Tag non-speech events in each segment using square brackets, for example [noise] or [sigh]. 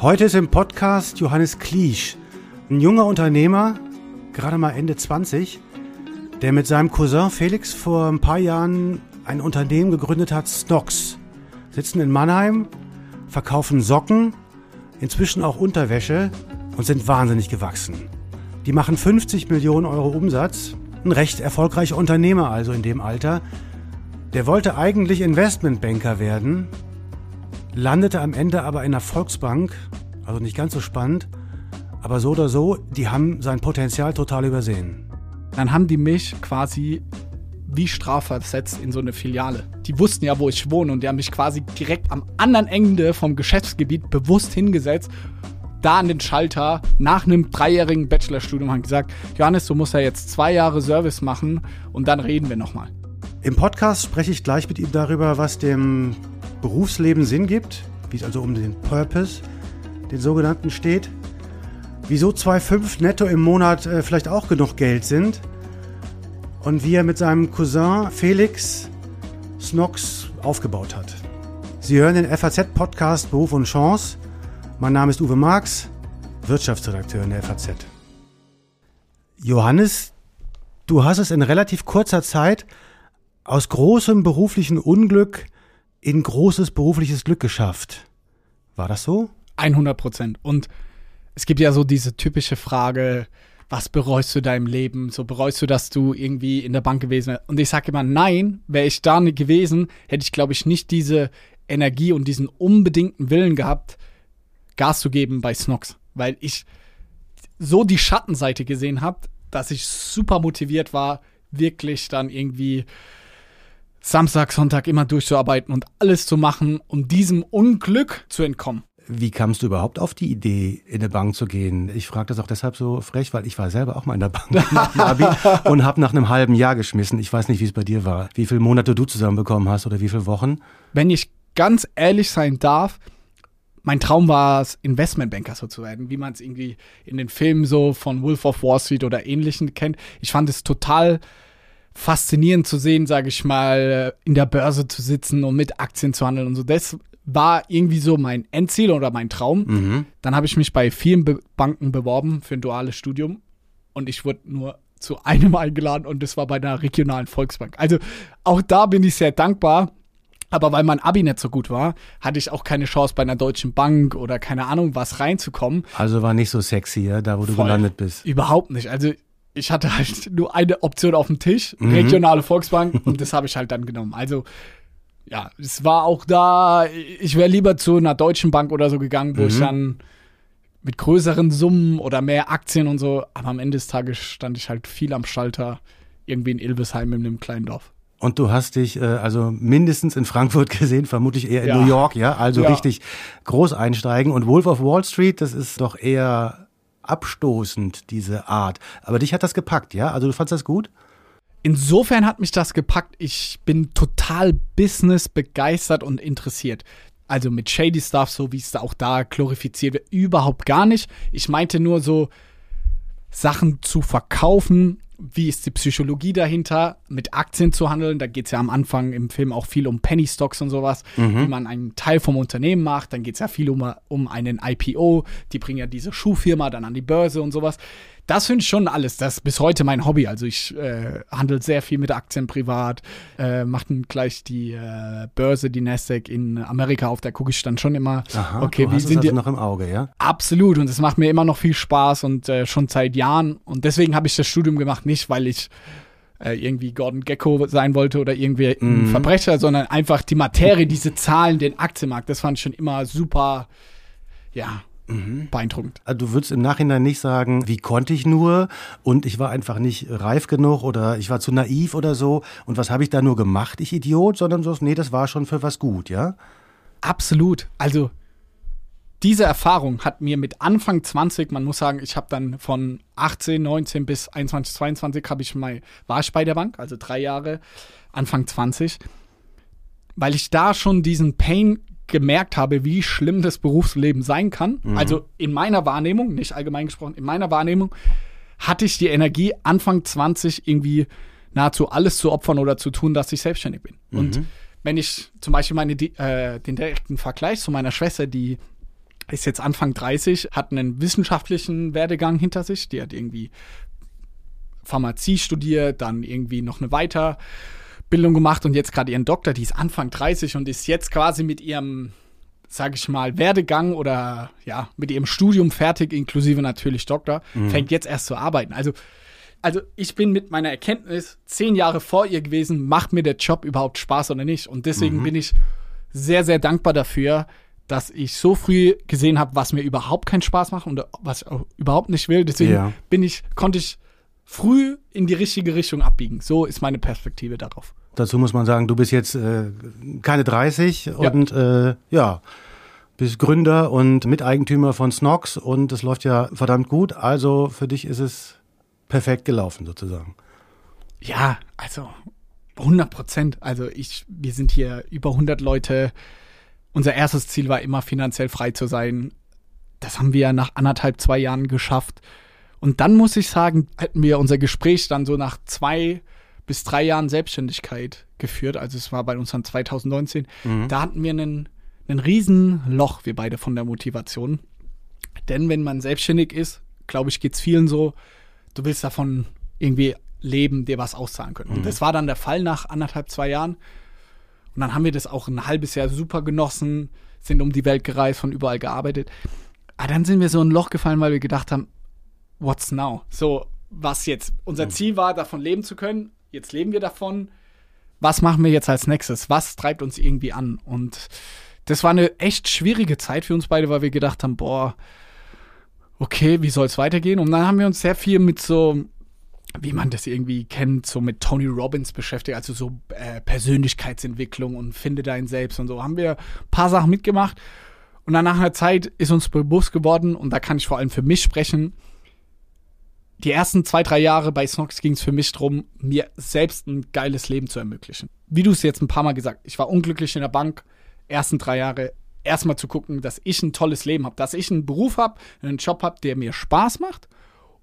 Heute ist im Podcast Johannes Kliesch, ein junger Unternehmer, gerade mal Ende 20, der mit seinem Cousin Felix vor ein paar Jahren ein Unternehmen gegründet hat, Snox. Sitzen in Mannheim, verkaufen Socken, inzwischen auch Unterwäsche und sind wahnsinnig gewachsen. Die machen 50 Millionen Euro Umsatz, ein recht erfolgreicher Unternehmer also in dem Alter. Der wollte eigentlich Investmentbanker werden, landete am Ende aber in der Volksbank, also nicht ganz so spannend, aber so oder so, die haben sein Potenzial total übersehen. Dann haben die mich quasi wie strafversetzt in so eine Filiale. Die wussten ja, wo ich wohne und die haben mich quasi direkt am anderen Ende vom Geschäftsgebiet bewusst hingesetzt, da an den Schalter nach einem dreijährigen Bachelorstudium haben gesagt, Johannes, du musst ja jetzt zwei Jahre Service machen und dann reden wir nochmal. Im Podcast spreche ich gleich mit ihm darüber, was dem Berufsleben Sinn gibt, wie es also um den Purpose, den sogenannten steht, wieso 2,5 netto im Monat äh, vielleicht auch genug Geld sind und wie er mit seinem Cousin Felix Snox aufgebaut hat. Sie hören den FAZ-Podcast Beruf und Chance. Mein Name ist Uwe Marx, Wirtschaftsredakteur in der FAZ. Johannes, du hast es in relativ kurzer Zeit aus großem beruflichen Unglück in großes berufliches Glück geschafft. War das so? 100 Prozent. Und es gibt ja so diese typische Frage, was bereust du deinem Leben? So bereust du, dass du irgendwie in der Bank gewesen wärst? Und ich sage immer, nein, wäre ich da nicht gewesen, hätte ich, glaube ich, nicht diese Energie und diesen unbedingten Willen gehabt, Gas zu geben bei Snox. Weil ich so die Schattenseite gesehen habe, dass ich super motiviert war, wirklich dann irgendwie Samstag, Sonntag immer durchzuarbeiten und alles zu machen, um diesem Unglück zu entkommen. Wie kamst du überhaupt auf die Idee, in eine Bank zu gehen? Ich frage das auch deshalb so frech, weil ich war selber auch mal in der Bank [laughs] und habe nach einem halben Jahr geschmissen. Ich weiß nicht, wie es bei dir war. Wie viele Monate du zusammenbekommen hast oder wie viele Wochen? Wenn ich ganz ehrlich sein darf, mein Traum war es, Investmentbanker so zu werden, wie man es irgendwie in den Filmen so von Wolf of Wall Street oder ähnlichen kennt. Ich fand es total faszinierend zu sehen, sage ich mal, in der Börse zu sitzen und mit Aktien zu handeln und so. Das war irgendwie so mein Endziel oder mein Traum. Mhm. Dann habe ich mich bei vielen Be Banken beworben für ein duales Studium und ich wurde nur zu einem [laughs] eingeladen und das war bei einer regionalen Volksbank. Also auch da bin ich sehr dankbar. Aber weil mein Abi nicht so gut war, hatte ich auch keine Chance bei einer deutschen Bank oder keine Ahnung was reinzukommen. Also war nicht so sexy, ja, da wo du Voll. gelandet bist. Überhaupt nicht. Also ich hatte halt [laughs] nur eine Option auf dem Tisch, mhm. regionale Volksbank, und das habe ich halt dann genommen. Also ja, es war auch da, ich wäre lieber zu einer deutschen Bank oder so gegangen, wo mhm. ich dann mit größeren Summen oder mehr Aktien und so, aber am Ende des Tages stand ich halt viel am Schalter, irgendwie in Ilvesheim in einem kleinen Dorf. Und du hast dich äh, also mindestens in Frankfurt [laughs] gesehen, vermutlich eher in ja. New York, ja, also ja. richtig groß einsteigen. Und Wolf of Wall Street, das ist doch eher abstoßend, diese Art. Aber dich hat das gepackt, ja? Also du fandest das gut? Insofern hat mich das gepackt. Ich bin total business begeistert und interessiert. Also mit Shady Stuff, so wie es da auch da glorifiziert wird, überhaupt gar nicht. Ich meinte nur so, Sachen zu verkaufen, wie ist die Psychologie dahinter, mit Aktien zu handeln. Da geht es ja am Anfang im Film auch viel um Penny Stocks und sowas, mhm. wie man einen Teil vom Unternehmen macht. Dann geht es ja viel um, um einen IPO. Die bringen ja diese Schuhfirma dann an die Börse und sowas das finde ich schon alles. Das ist bis heute mein Hobby. Also ich äh, handle sehr viel mit Aktien privat, äh, mache gleich die äh, Börse, die Nasdaq in Amerika auf. Da gucke ich dann schon immer. Aha, okay, wie sind also die noch im Auge, ja? Absolut. Und es macht mir immer noch viel Spaß und äh, schon seit Jahren. Und deswegen habe ich das Studium gemacht, nicht weil ich äh, irgendwie Gordon Gecko sein wollte oder irgendwie mhm. ein Verbrecher, sondern einfach die Materie, diese Zahlen, den Aktienmarkt. Das fand ich schon immer super. Ja, Mhm. Beeindruckend. Also du würdest im Nachhinein nicht sagen, wie konnte ich nur und ich war einfach nicht reif genug oder ich war zu naiv oder so und was habe ich da nur gemacht, ich Idiot, sondern so, nee, das war schon für was gut, ja? Absolut. Also diese Erfahrung hat mir mit Anfang 20, man muss sagen, ich habe dann von 18, 19 bis 21, 22 habe ich mal, war ich bei der Bank, also drei Jahre, Anfang 20, weil ich da schon diesen Pain gemerkt habe, wie schlimm das Berufsleben sein kann. Mhm. Also in meiner Wahrnehmung, nicht allgemein gesprochen, in meiner Wahrnehmung hatte ich die Energie, Anfang 20 irgendwie nahezu alles zu opfern oder zu tun, dass ich selbstständig bin. Mhm. Und wenn ich zum Beispiel meine, äh, den direkten Vergleich zu meiner Schwester, die ist jetzt Anfang 30, hat einen wissenschaftlichen Werdegang hinter sich. Die hat irgendwie Pharmazie studiert, dann irgendwie noch eine Weiterbildung gemacht und jetzt gerade ihren Doktor. Die ist Anfang 30 und ist jetzt quasi mit ihrem, sage ich mal, Werdegang oder ja, mit ihrem Studium fertig, inklusive natürlich Doktor, mhm. fängt jetzt erst zu arbeiten. Also also ich bin mit meiner Erkenntnis zehn Jahre vor ihr gewesen, macht mir der Job überhaupt Spaß oder nicht. Und deswegen mhm. bin ich sehr, sehr dankbar dafür, dass ich so früh gesehen habe, was mir überhaupt keinen Spaß macht und was ich auch überhaupt nicht will. Deswegen ja. bin ich, konnte ich früh in die richtige Richtung abbiegen. So ist meine Perspektive darauf. Dazu muss man sagen, du bist jetzt äh, keine 30 ja. und äh, ja, bist Gründer und Miteigentümer von Snox und es läuft ja verdammt gut. Also für dich ist es perfekt gelaufen sozusagen. Ja, also 100 Prozent. Also ich, wir sind hier über 100 Leute. Unser erstes Ziel war immer finanziell frei zu sein. Das haben wir nach anderthalb, zwei Jahren geschafft. Und dann muss ich sagen, hätten wir unser Gespräch dann so nach zwei bis drei Jahren Selbstständigkeit geführt. Also es war bei uns dann 2019. Mhm. Da hatten wir einen, einen riesen Loch, wir beide von der Motivation. Denn wenn man selbstständig ist, glaube ich, geht es vielen so, du willst davon irgendwie leben, dir was auszahlen können. Und mhm. das war dann der Fall nach anderthalb, zwei Jahren. Und dann haben wir das auch ein halbes Jahr super genossen, sind um die Welt gereist, von überall gearbeitet. Aber dann sind wir so ein Loch gefallen, weil wir gedacht haben, what's now? So, was jetzt? Unser mhm. Ziel war, davon leben zu können. Jetzt leben wir davon. Was machen wir jetzt als nächstes? Was treibt uns irgendwie an? Und das war eine echt schwierige Zeit für uns beide, weil wir gedacht haben, boah, okay, wie soll es weitergehen? Und dann haben wir uns sehr viel mit so, wie man das irgendwie kennt, so mit Tony Robbins beschäftigt, also so äh, Persönlichkeitsentwicklung und finde dein Selbst und so. Haben wir ein paar Sachen mitgemacht. Und dann nach einer Zeit ist uns bewusst geworden, und da kann ich vor allem für mich sprechen, die ersten zwei, drei Jahre bei Snox ging es für mich darum, mir selbst ein geiles Leben zu ermöglichen. Wie du es jetzt ein paar Mal gesagt, ich war unglücklich in der Bank, ersten drei Jahre erstmal zu gucken, dass ich ein tolles Leben habe, dass ich einen Beruf habe, einen Job habe, der mir Spaß macht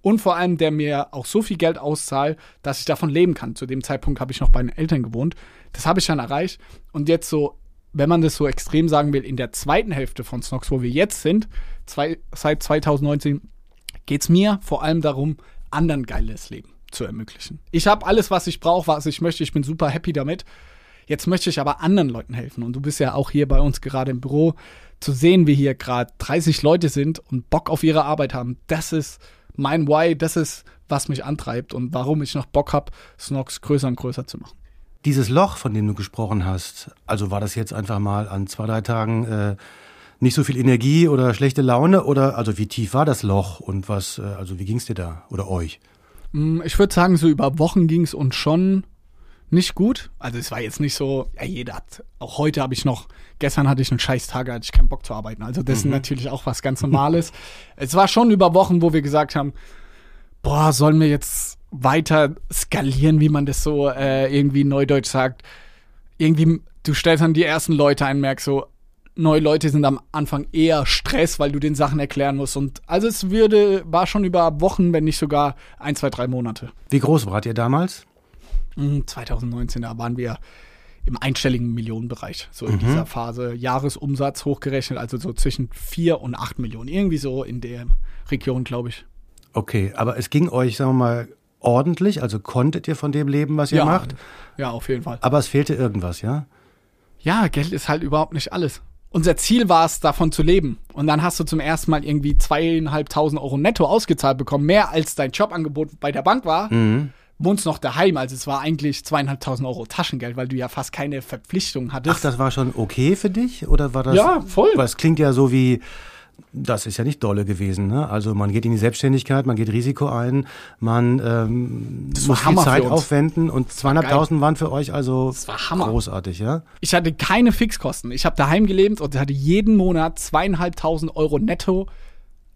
und vor allem, der mir auch so viel Geld auszahlt, dass ich davon leben kann. Zu dem Zeitpunkt habe ich noch bei den Eltern gewohnt. Das habe ich dann erreicht. Und jetzt so, wenn man das so extrem sagen will, in der zweiten Hälfte von Snox, wo wir jetzt sind, zwei, seit 2019, geht es mir vor allem darum, anderen geiles Leben zu ermöglichen. Ich habe alles, was ich brauche, was ich möchte. Ich bin super happy damit. Jetzt möchte ich aber anderen Leuten helfen. Und du bist ja auch hier bei uns gerade im Büro. Zu sehen, wie hier gerade 30 Leute sind und Bock auf ihre Arbeit haben, das ist mein Why, das ist, was mich antreibt und warum ich noch Bock habe, Snox größer und größer zu machen. Dieses Loch, von dem du gesprochen hast, also war das jetzt einfach mal an zwei, drei Tagen äh, nicht so viel Energie oder schlechte Laune oder also wie tief war das Loch und was, äh, also wie ging es dir da oder euch? Mm, ich würde sagen, so über Wochen ging es uns schon nicht gut. Also es war jetzt nicht so, ja, jeder hat, auch heute habe ich noch, gestern hatte ich einen scheiß Tag, hatte ich keinen Bock zu arbeiten. Also das mhm. ist natürlich auch was ganz Normales. [laughs] es war schon über Wochen, wo wir gesagt haben, boah, sollen wir jetzt weiter skalieren, wie man das so äh, irgendwie neudeutsch sagt. Irgendwie, du stellst dann die ersten Leute ein, merkst so, neue Leute sind am Anfang eher Stress, weil du den Sachen erklären musst. Und also es würde, war schon über Wochen, wenn nicht sogar ein, zwei, drei Monate. Wie groß wart ihr damals? 2019, hm, da waren wir im einstelligen Millionenbereich, so in mhm. dieser Phase. Jahresumsatz hochgerechnet, also so zwischen 4 und 8 Millionen. Irgendwie so in der Region, glaube ich. Okay, aber es ging euch, sagen wir mal, ordentlich, also konntet ihr von dem leben, was ihr ja, macht? Ja, auf jeden Fall. Aber es fehlte irgendwas, ja? Ja, Geld ist halt überhaupt nicht alles. Unser Ziel war es, davon zu leben. Und dann hast du zum ersten Mal irgendwie zweieinhalbtausend Euro netto ausgezahlt bekommen, mehr als dein Jobangebot bei der Bank war. Mhm wohnst noch daheim. Also es war eigentlich zweieinhalbtausend Euro Taschengeld, weil du ja fast keine Verpflichtung hattest. Ach, das war schon okay für dich? Oder war das? Ja, voll. Weil es klingt ja so wie, das ist ja nicht dolle gewesen. Ne? Also man geht in die Selbstständigkeit, man geht Risiko ein, man ähm, muss viel Zeit aufwenden und zweieinhalbtausend waren für euch also großartig, ja? Ich hatte keine Fixkosten. Ich habe daheim gelebt und hatte jeden Monat zweieinhalbtausend Euro netto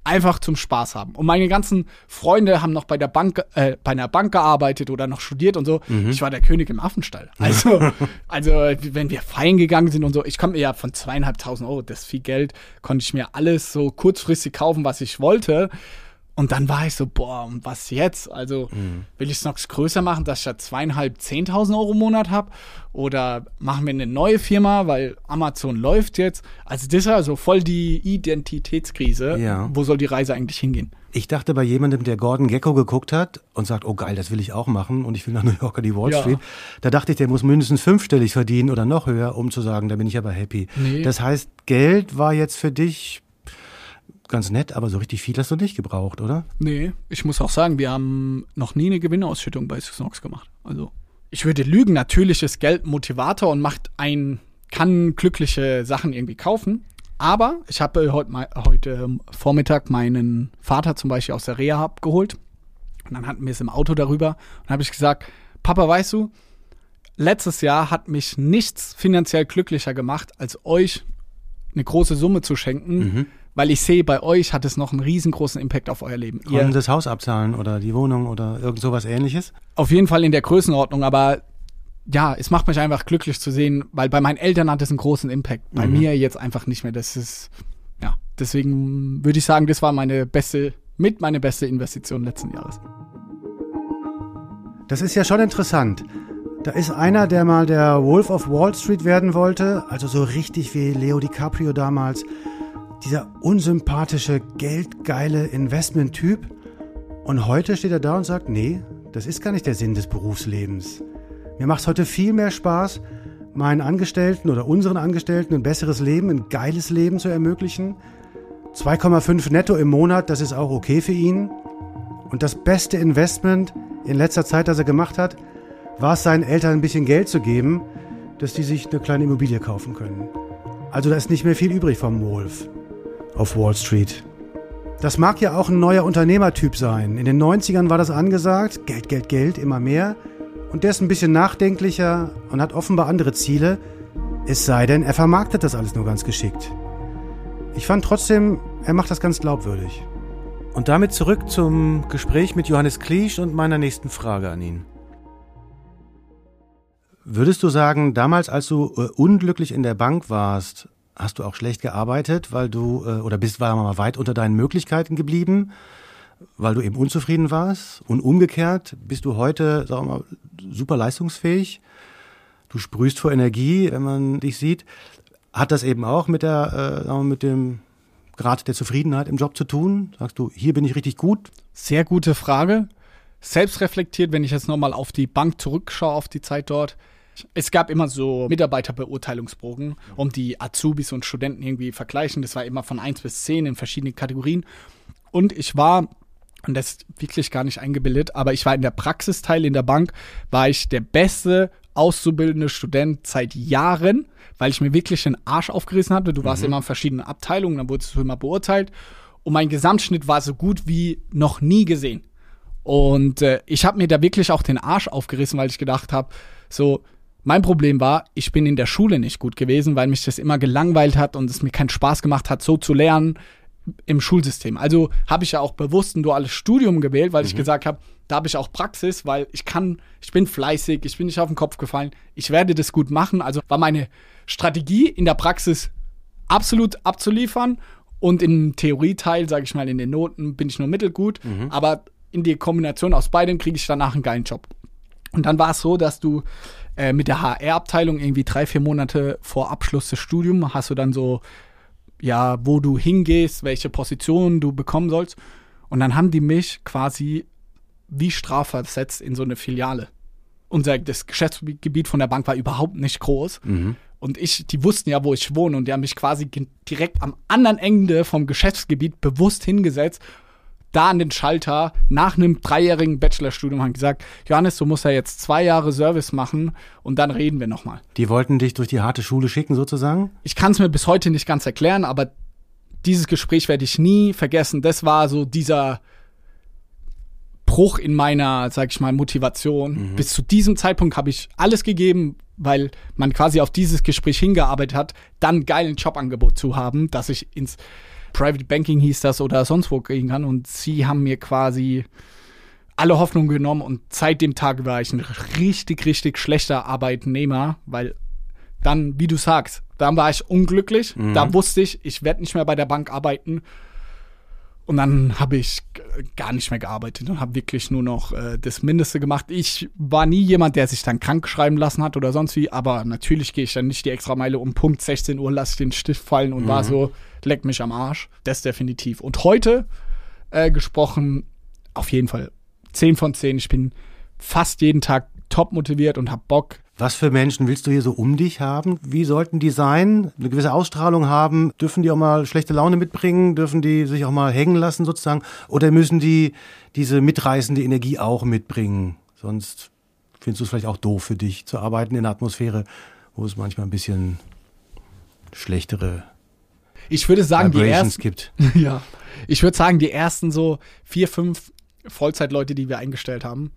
einfach zum Spaß haben. Und meine ganzen Freunde haben noch bei der Bank, äh, bei einer Bank gearbeitet oder noch studiert und so. Mhm. Ich war der König im Affenstall. [laughs] Also, also wenn wir feiern gegangen sind und so, ich konnte mir ja von zweieinhalbtausend Euro, das ist viel Geld, konnte ich mir alles so kurzfristig kaufen, was ich wollte. Und dann war ich so, boah, und was jetzt? Also Mhm. will ich es noch größer machen, dass ich da zweieinhalb, zehntausend Euro im Monat habe? Oder machen wir eine neue Firma, weil Amazon läuft jetzt? Also das ist also voll die Identitätskrise. Ja. Wo soll die Reise eigentlich hingehen? Ich dachte bei jemandem, der Gordon Gecko geguckt hat und sagt, oh geil, das will ich auch machen und ich will nach New York an die Wall Ja. Street, da dachte ich, der muss mindestens fünfstellig verdienen oder noch höher, um zu sagen, da bin ich aber happy. Nee. Das heißt, Geld war jetzt für dich ganz nett, aber so richtig viel hast du nicht gebraucht, oder? Nee, ich muss auch sagen, wir haben noch nie eine Gewinnausschüttung bei Snox gemacht. Also, ich würde lügen, natürlich ist Geld Motivator und macht ein, kann glückliche Sachen irgendwie kaufen. Aber ich habe heute, heute Vormittag meinen Vater zum Beispiel aus der Reha abgeholt. Und dann hatten wir es im Auto darüber. Und habe ich gesagt, Papa, weißt du, letztes Jahr hat mich nichts finanziell glücklicher gemacht, als euch eine große Summe zu schenken, weil ich sehe, bei euch hat es noch einen riesengroßen Impact auf euer Leben. Konnten das Haus abzahlen oder die Wohnung oder irgend sowas ähnliches? Auf jeden Fall in der Größenordnung, aber ja, es macht mich einfach glücklich zu sehen, weil bei meinen Eltern hat es einen großen Impact. Bei mir jetzt einfach nicht mehr. Das ist, ja, deswegen würde ich sagen, das war meine beste, mit meine beste Investition letzten Jahres. Das ist ja schon interessant. Da ist einer, der mal der Wolf of Wall Street werden wollte, also so richtig wie Leo DiCaprio damals. Dieser unsympathische, geldgeile Investment-Typ. Und heute steht er da und sagt, nee, das ist gar nicht der Sinn des Berufslebens. Mir macht es heute viel mehr Spaß, meinen Angestellten oder unseren Angestellten ein besseres Leben, ein geiles Leben zu ermöglichen. 2,5 netto im Monat, das ist auch okay für ihn. Und das beste Investment in letzter Zeit, das er gemacht hat, war es seinen Eltern ein bisschen Geld zu geben, dass die sich eine kleine Immobilie kaufen können. Also da ist nicht mehr viel übrig vom Wolf auf Wall Street. Das mag ja auch ein neuer Unternehmertyp sein. In den 90ern war das angesagt, Geld, Geld, Geld, immer mehr. Und der ist ein bisschen nachdenklicher und hat offenbar andere Ziele. Es sei denn, er vermarktet das alles nur ganz geschickt. Ich fand trotzdem, er macht das ganz glaubwürdig. Und damit zurück zum Gespräch mit Johannes Kliesch und meiner nächsten Frage an ihn. Würdest du sagen, damals, als du äh, unglücklich in der Bank warst, hast du auch schlecht gearbeitet, weil du äh, oder bist war mal weit unter deinen Möglichkeiten geblieben, weil du eben unzufrieden warst? Und umgekehrt bist du heute, sagen wir mal, super leistungsfähig. Du sprühst vor Energie, wenn man dich sieht. Hat das eben auch mit der, äh, mit dem Grad der Zufriedenheit im Job zu tun? Sagst du, hier bin ich richtig gut? Sehr gute Frage. Selbst reflektiert, wenn ich jetzt nochmal auf die Bank zurückschaue, auf die Zeit dort. Es gab immer so Mitarbeiterbeurteilungsbogen, um die Azubis und Studenten irgendwie vergleichen. Das war immer von 1 bis 10 in verschiedenen Kategorien. Und ich war, und das ist wirklich gar nicht eingebildet, aber ich war in der Praxisteil in der Bank, war ich der beste auszubildende Student seit Jahren, weil ich mir wirklich den Arsch aufgerissen hatte. Du warst immer in verschiedenen Abteilungen, dann wurdest du immer beurteilt. Und mein Gesamtschnitt war so gut wie noch nie gesehen. Und äh, ich habe mir da wirklich auch den Arsch aufgerissen, weil ich gedacht habe, so, mein Problem war, ich bin in der Schule nicht gut gewesen, weil mich das immer gelangweilt hat und es mir keinen Spaß gemacht hat, so zu lernen im Schulsystem. Also habe ich ja auch bewusst ein duales Studium gewählt, weil ich gesagt habe, da habe ich auch Praxis, weil ich kann, ich bin fleißig, ich bin nicht auf den Kopf gefallen, ich werde das gut machen. Also war meine Strategie in der Praxis absolut abzuliefern und im Theorieteil, sage ich mal, in den Noten bin ich nur mittelgut, aber in die Kombination aus beidem kriege ich danach einen geilen Job. Und dann war es so, dass du äh, mit der HR-Abteilung irgendwie drei, vier Monate vor Abschluss des Studiums hast du dann so, ja, wo du hingehst, welche Position du bekommen sollst. Und dann haben die mich quasi wie strafversetzt in so eine Filiale. Unser das Geschäftsgebiet von der Bank war überhaupt nicht groß. Und ich, die wussten ja, wo ich wohne und die haben mich quasi direkt am anderen Ende vom Geschäftsgebiet bewusst hingesetzt, da an den Schalter nach einem dreijährigen Bachelorstudium haben gesagt, Johannes, du musst ja jetzt zwei Jahre Service machen und dann reden wir nochmal. Die wollten dich durch die harte Schule schicken, sozusagen? Ich kann es mir bis heute nicht ganz erklären, aber dieses Gespräch werde ich nie vergessen. Das war so dieser Bruch in meiner, sag ich mal, Motivation. Bis zu diesem Zeitpunkt habe ich alles gegeben, weil man quasi auf dieses Gespräch hingearbeitet hat, dann ein geilen Jobangebot zu haben, dass ich ins Private Banking hieß das oder sonst wo gehen kann. Und sie haben mir quasi alle Hoffnung genommen und seit dem Tag war ich ein richtig, richtig schlechter Arbeitnehmer, weil dann, wie du sagst, dann war ich unglücklich. Da wusste ich, ich werde nicht mehr bei der Bank arbeiten. Und dann habe ich gar nicht mehr gearbeitet und habe wirklich nur noch äh, das Mindeste gemacht. Ich war nie jemand, der sich dann krank schreiben lassen hat oder sonst wie, aber natürlich gehe ich dann nicht die extra Meile um Punkt 16 Uhr, lasse ich den Stift fallen und mhm. war so, leck mich am Arsch. Das definitiv. Und heute äh, gesprochen, auf jeden Fall 10 von 10. Ich bin fast jeden Tag top motiviert und habe Bock, was für Menschen willst du hier so um dich haben? Wie sollten die sein? Eine gewisse Ausstrahlung haben? Dürfen die auch mal schlechte Laune mitbringen? Dürfen die sich auch mal hängen lassen sozusagen? Oder müssen die diese mitreißende Energie auch mitbringen? Sonst findest du es vielleicht auch doof für dich zu arbeiten in einer Atmosphäre, wo es manchmal ein bisschen schlechtere ich würde sagen, die ersten, gibt. [laughs] ja, ich würde sagen, die ersten so vier, fünf Vollzeitleute, die wir eingestellt haben,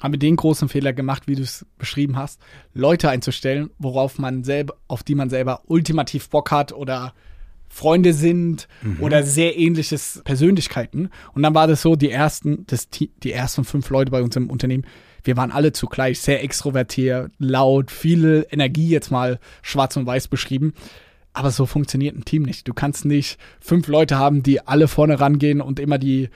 haben wir den großen Fehler gemacht, wie du es beschrieben hast, Leute einzustellen, worauf man selber, auf die man selber ultimativ Bock hat oder Freunde sind mhm. oder sehr ähnliches Persönlichkeiten. Und dann war das so, die ersten, das, die ersten fünf Leute bei uns im Unternehmen, wir waren alle zugleich sehr extrovertiert, laut, viele Energie jetzt mal schwarz und weiß beschrieben. Aber so funktioniert ein Team nicht. Du kannst nicht fünf Leute haben, die alle vorne rangehen und immer die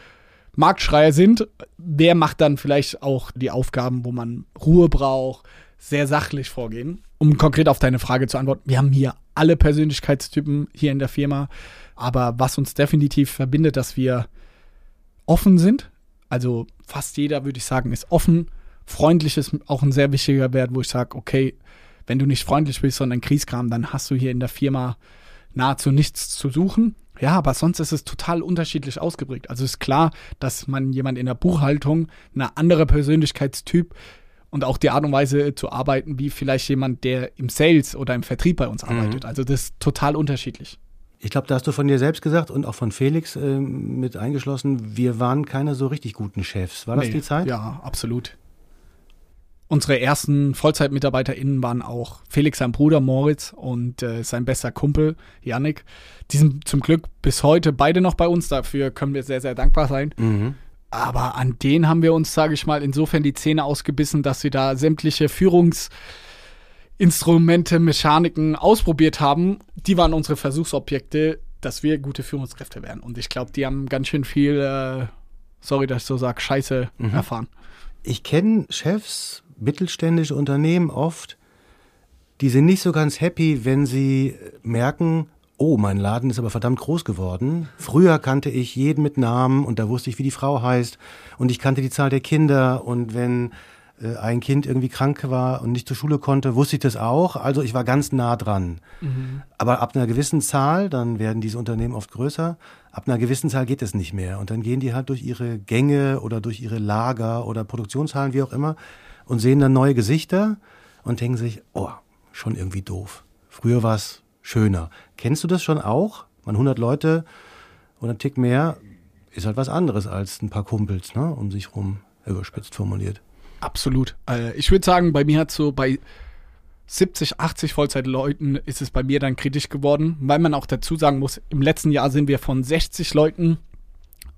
Marktschreier sind, wer macht dann vielleicht auch die Aufgaben, wo man Ruhe braucht, sehr sachlich vorgehen. Um konkret auf deine Frage zu antworten, wir haben hier alle Persönlichkeitstypen hier in der Firma, aber was uns definitiv verbindet, dass wir offen sind. Also fast jeder, würde ich sagen, ist offen. Freundlich ist auch ein sehr wichtiger Wert, wo ich sage, okay, wenn du nicht freundlich bist, sondern Kriegskram, dann hast du hier in der Firma nahezu nichts zu suchen. Ja, aber sonst ist es total unterschiedlich ausgeprägt. Also ist klar, dass man jemand in der Buchhaltung, eine andere Persönlichkeitstyp und auch die Art und Weise zu arbeiten, wie vielleicht jemand, der im Sales oder im Vertrieb bei uns mhm. arbeitet. Mhm. Also das ist total unterschiedlich. Ich glaube, da hast du von dir selbst gesagt und auch von Felix äh, mit eingeschlossen, wir waren keine so richtig guten Chefs. War das nee, die Zeit? Ja, absolut. Unsere ersten VollzeitmitarbeiterInnen waren auch Felix, sein Bruder Moritz und äh, sein bester Kumpel Yannick. Die sind zum Glück bis heute beide noch bei uns. Dafür können wir sehr, sehr dankbar sein. Mhm. Aber an denen haben wir uns, sage ich mal, insofern die Zähne ausgebissen, dass sie da sämtliche Führungsinstrumente, Mechaniken ausprobiert haben. Die waren unsere Versuchsobjekte, dass wir gute Führungskräfte werden. Und ich glaube, die haben ganz schön viel, äh, sorry, dass ich so sage, Scheiße mhm. erfahren. Ich kenne Chefs, mittelständische Unternehmen oft, die sind nicht so ganz happy, wenn sie merken, oh, mein Laden ist aber verdammt groß geworden. Früher kannte ich jeden mit Namen und da wusste ich, wie die Frau heißt und ich kannte die Zahl der Kinder und wenn äh, ein Kind irgendwie krank war und nicht zur Schule konnte, wusste ich das auch. Also ich war ganz nah dran. Mhm. Aber ab einer gewissen Zahl, dann werden diese Unternehmen oft größer, ab einer gewissen Zahl geht es nicht mehr. Und dann gehen die halt durch ihre Gänge oder durch ihre Lager oder Produktionshallen, wie auch immer, und sehen dann neue Gesichter und denken sich, oh, schon irgendwie doof. Früher war es schöner. Kennst du das schon auch? Man 100 Leute oder ein Tick mehr ist halt was anderes als ein paar Kumpels, ne, um sich rum, überspitzt formuliert. Absolut. Äh, ich würde sagen, bei mir hat so bei 70, 80 Vollzeitleuten ist es bei mir dann kritisch geworden, weil man auch dazu sagen muss, im letzten Jahr sind wir von 60 Leuten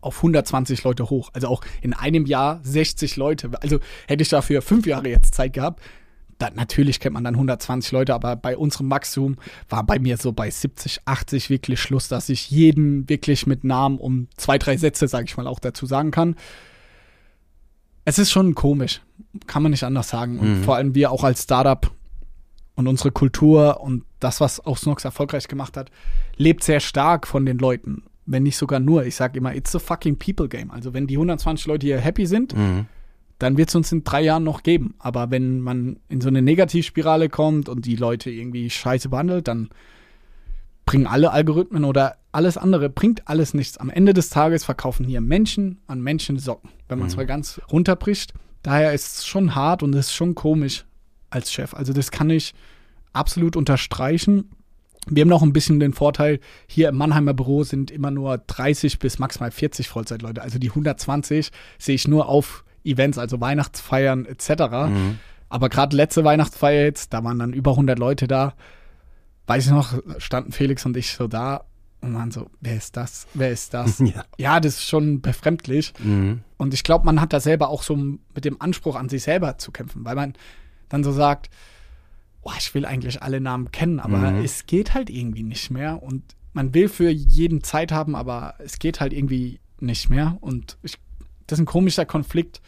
auf 120 Leute hoch. Also auch in einem Jahr 60 Leute. Also hätte ich dafür fünf Jahre jetzt Zeit gehabt, dann, natürlich kennt man dann 120 Leute, aber bei unserem Maximum war bei mir so bei 70, 80 wirklich Schluss, dass ich jeden wirklich mit Namen um zwei, drei Sätze, sage ich mal, auch dazu sagen kann. Es ist schon komisch, kann man nicht anders sagen. Und mhm. vor allem wir auch als Startup und unsere Kultur und das, was auch Snox erfolgreich gemacht hat, lebt sehr stark von den Leuten wenn nicht sogar nur. Ich sage immer, it's a fucking people game. Also wenn die 120 Leute hier happy sind, mhm. dann wird es uns in drei Jahren noch geben. Aber wenn man in so eine Negativspirale kommt und die Leute irgendwie scheiße behandelt, dann bringen alle Algorithmen oder alles andere, bringt alles nichts. Am Ende des Tages verkaufen hier Menschen an Menschen Socken, wenn man es mhm. mal ganz runterbricht. Daher ist es schon hart und es ist schon komisch als Chef. Also das kann ich absolut unterstreichen. Wir haben noch ein bisschen den Vorteil, hier im Mannheimer Büro sind immer nur 30 bis maximal 40 Vollzeitleute. Also die 120 sehe ich nur auf Events, also Weihnachtsfeiern etc. Mhm. Aber gerade letzte Weihnachtsfeier jetzt, da waren dann über 100 Leute da. Weiß ich noch, standen Felix und ich so da und waren so, wer ist das? Wer ist das? [laughs] Ja, ja das ist schon befremdlich. Mhm. Und ich glaube, man hat da selber auch so mit dem Anspruch an sich selber zu kämpfen, weil man dann so sagt, boah, ich will eigentlich alle Namen kennen, aber mhm. es geht halt irgendwie nicht mehr und man will für jeden Zeit haben, aber es geht halt irgendwie nicht mehr. Und ich, das ist ein komischer Konflikt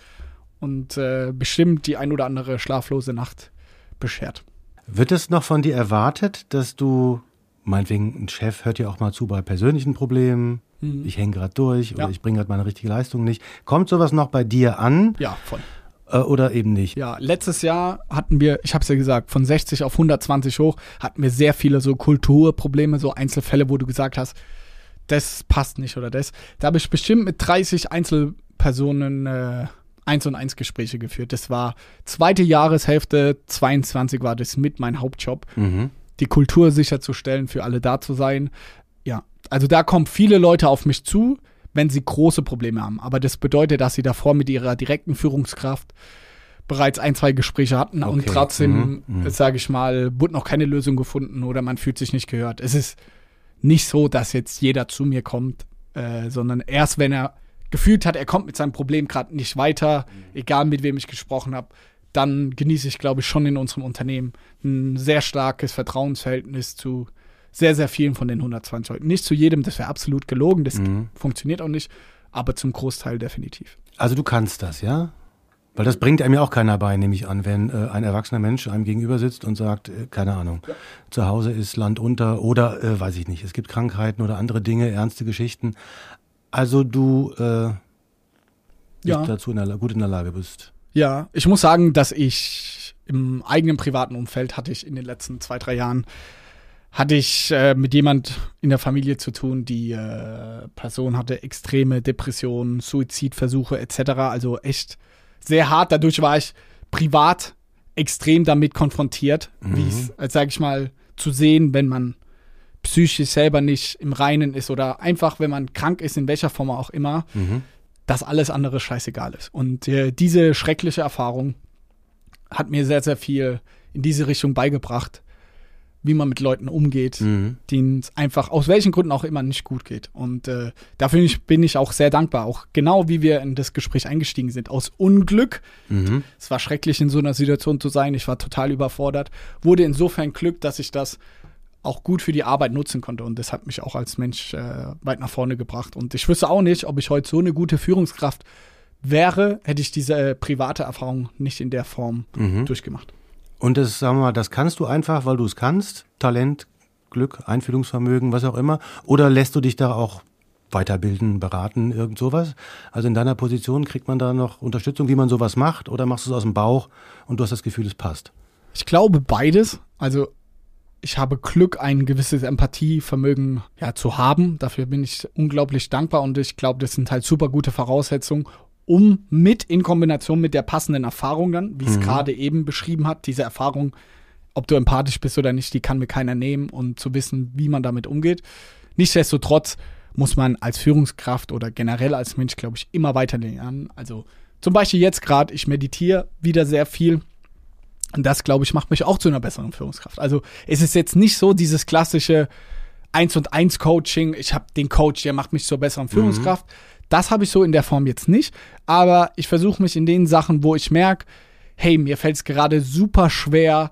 und äh, bestimmt die ein oder andere schlaflose Nacht beschert. Wird es noch von dir erwartet, dass du, meinetwegen, ein Chef hört ja auch mal zu bei persönlichen Problemen, mhm. ich hänge gerade durch oder ja. ich bringe gerade meine richtige Leistung nicht. Kommt sowas noch bei dir an? Ja, voll. Äh, oder eben nicht? Ja, letztes Jahr hatten wir, ich habe es ja gesagt, von 60 auf 120 hoch, hatten wir sehr viele so Kulturprobleme, so Einzelfälle, wo du gesagt hast, das passt nicht oder das. Da habe ich bestimmt mit 30 Einzelpersonen äh, eins und eins Gespräche geführt. Das war zweite Jahreshälfte 22 war das mit mein Hauptjob, mhm. die Kultur sicherzustellen, für alle da zu sein. Ja, also da kommen viele Leute auf mich zu, wenn sie große Probleme haben. Aber das bedeutet, dass sie davor mit ihrer direkten Führungskraft bereits ein, zwei Gespräche hatten okay. und trotzdem, mhm. mhm. sage ich mal, wurde noch keine Lösung gefunden oder man fühlt sich nicht gehört. Es ist nicht so, dass jetzt jeder zu mir kommt, äh, sondern erst wenn er gefühlt hat, er kommt mit seinem Problem gerade nicht weiter, egal mit wem ich gesprochen habe, dann genieße ich, glaube ich, schon in unserem Unternehmen ein sehr starkes Vertrauensverhältnis zu sehr, sehr vielen von den 120 Leuten. Nicht zu jedem, das wäre absolut gelogen, das mhm. funktioniert auch nicht, aber zum Großteil definitiv. Also du kannst das, ja? Weil das bringt einem ja auch keiner bei, nehme ich an, wenn äh, ein erwachsener Mensch einem gegenüber sitzt und sagt, äh, keine Ahnung, ja. zu Hause ist Land unter oder äh, weiß ich nicht, es gibt Krankheiten oder andere Dinge, ernste Geschichten. Also du äh, ja. dazu in der, gut in der Lage bist. Ja, ich muss sagen, dass ich im eigenen privaten Umfeld hatte ich in den letzten zwei, drei Jahren hatte ich äh, mit jemand in der Familie zu tun, die äh, Person hatte extreme Depressionen, Suizidversuche etc. Also echt sehr hart. Dadurch war ich privat extrem damit konfrontiert, mhm. wie es, als sage ich mal, zu sehen, wenn man psychisch selber nicht im Reinen ist oder einfach, wenn man krank ist, in welcher Form auch immer, mhm. dass alles andere scheißegal ist. Und äh, diese schreckliche Erfahrung hat mir sehr, sehr viel in diese Richtung beigebracht, wie man mit Leuten umgeht, mhm. denen es einfach aus welchen Gründen auch immer nicht gut geht. Und äh, dafür bin ich auch sehr dankbar. Auch genau wie wir in das Gespräch eingestiegen sind. Aus Unglück. Mhm. Es war schrecklich, in so einer Situation zu sein. Ich war total überfordert. Wurde insofern Glück, dass ich das auch gut für die Arbeit nutzen konnte. Und das hat mich auch als Mensch äh, weit nach vorne gebracht. Und ich wüsste auch nicht, ob ich heute so eine gute Führungskraft wäre, hätte ich diese äh, private Erfahrung nicht in der Form mhm. durchgemacht. Und das, sagen wir mal, das kannst du einfach, weil du es kannst. Talent, Glück, Einfühlungsvermögen, was auch immer. Oder lässt du dich da auch weiterbilden, beraten, irgend sowas? Also in deiner Position kriegt man da noch Unterstützung, wie man sowas macht? Oder machst du es aus dem Bauch und du hast das Gefühl, es passt? Ich glaube beides. Also ich habe Glück, ein gewisses Empathievermögen ja, zu haben. Dafür bin ich unglaublich dankbar und ich glaube, das sind halt super gute Voraussetzungen, um mit in Kombination mit der passenden Erfahrung dann, wie es mhm. gerade eben beschrieben hat, diese Erfahrung, ob du empathisch bist oder nicht, die kann mir keiner nehmen und zu wissen, wie man damit umgeht. Nichtsdestotrotz muss man als Führungskraft oder generell als Mensch, glaube ich, immer weiter lernen. Also zum Beispiel jetzt gerade, ich meditiere wieder sehr viel. Und das, glaube ich, macht mich auch zu einer besseren Führungskraft. Also es ist jetzt nicht so dieses klassische Eins und eins Coaching. Ich habe den Coach, der macht mich zur besseren mhm. Führungskraft. Mhm das habe ich so in der Form jetzt nicht, aber ich versuche mich in den Sachen, wo ich merke, hey, mir fällt es gerade super schwer,